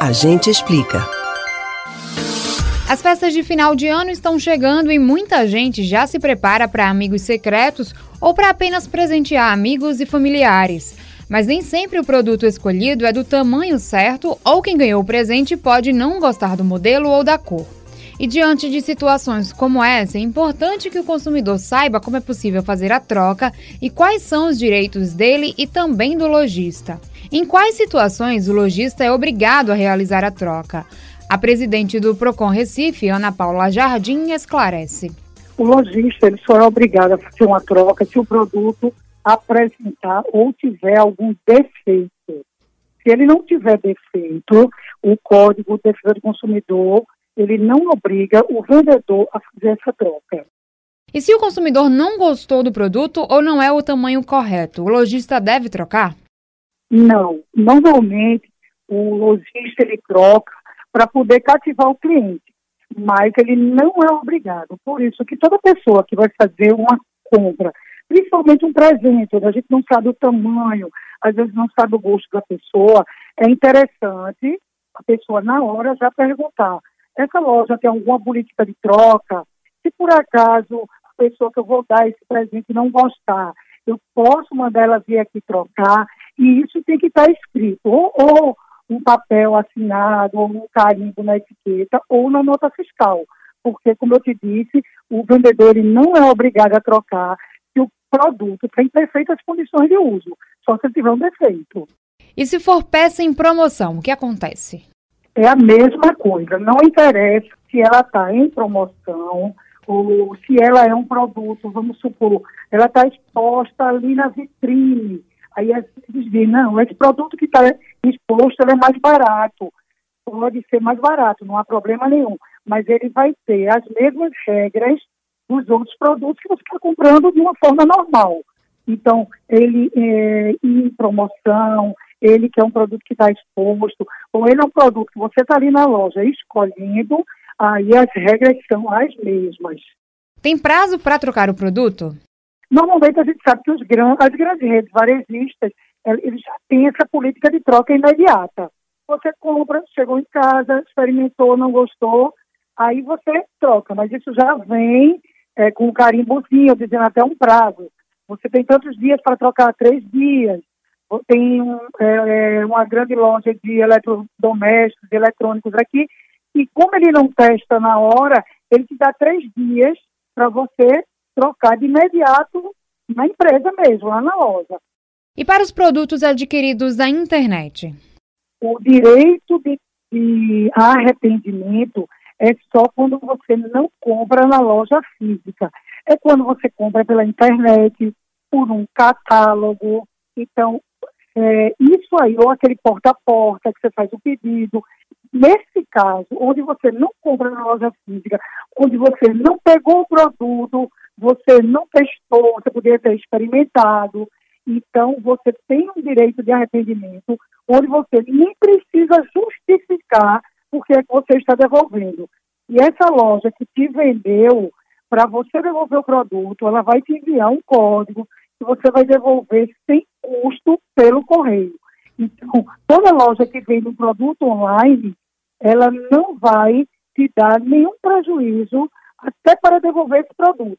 A gente explica. As festas de final de ano estão chegando e muita gente já se prepara para amigos secretos ou para apenas presentear amigos e familiares. Mas nem sempre o produto escolhido é do tamanho certo ou quem ganhou o presente pode não gostar do modelo ou da cor. E diante de situações como essa, é importante que o consumidor saiba como é possível fazer a troca e quais são os direitos dele e também do lojista. Em quais situações o lojista é obrigado a realizar a troca? A presidente do Procon Recife, Ana Paula Jardim, esclarece. O lojista ele só é obrigado a fazer uma troca se o produto apresentar ou tiver algum defeito. Se ele não tiver defeito, o Código de Defesa do Consumidor ele não obriga o vendedor a fazer essa troca. E se o consumidor não gostou do produto ou não é o tamanho correto, o lojista deve trocar? Não. Normalmente, o lojista ele troca para poder cativar o cliente, mas ele não é obrigado. Por isso que toda pessoa que vai fazer uma compra, principalmente um presente, onde a gente não sabe o tamanho, às vezes não sabe o gosto da pessoa, é interessante a pessoa na hora já perguntar, essa loja tem alguma política de troca? Se por acaso a pessoa que eu vou dar esse presente não gostar, eu posso mandar ela vir aqui trocar, e isso tem que estar escrito, ou, ou um papel assinado, ou um carimbo na etiqueta, ou na nota fiscal. Porque, como eu te disse, o vendedor não é obrigado a trocar se o produto tem perfeitas condições de uso, só se ele tiver um defeito. E se for peça em promoção, o que acontece? É a mesma coisa, não interessa se ela está em promoção ou se ela é um produto, vamos supor, ela está exposta ali na vitrine, Aí a gente diz, não, esse produto que está exposto é mais barato. Pode ser mais barato, não há problema nenhum. Mas ele vai ter as mesmas regras dos outros produtos que você está comprando de uma forma normal. Então, ele é em promoção, ele que é um produto que está exposto, ou ele é um produto que você está ali na loja escolhendo, aí as regras são as mesmas. Tem prazo para trocar o produto? Normalmente a gente sabe que os gran as grandes redes varejistas, eles já têm essa política de troca imediata. Você compra, chegou em casa, experimentou, não gostou, aí você troca, mas isso já vem é, com um carimbozinho, dizendo até um prazo. Você tem tantos dias para trocar, três dias. Tem é, uma grande loja de eletrodomésticos, de eletrônicos aqui, e como ele não testa na hora, ele te dá três dias para você trocar de imediato na empresa mesmo, lá na loja. E para os produtos adquiridos na internet? O direito de, de arrependimento é só quando você não compra na loja física. É quando você compra pela internet, por um catálogo. Então, é, isso aí, ou aquele porta a porta que você faz o pedido. Nesse caso, onde você não compra na loja física, onde você não pegou o produto, você não testou, você poderia ter experimentado. Então, você tem um direito de arrependimento, onde você nem precisa justificar por que é você está devolvendo. E essa loja que te vendeu, para você devolver o produto, ela vai te enviar um código que você vai devolver sem custo pelo correio. Então, toda loja que vende um produto online, ela não vai te dar nenhum prejuízo até para devolver esse produto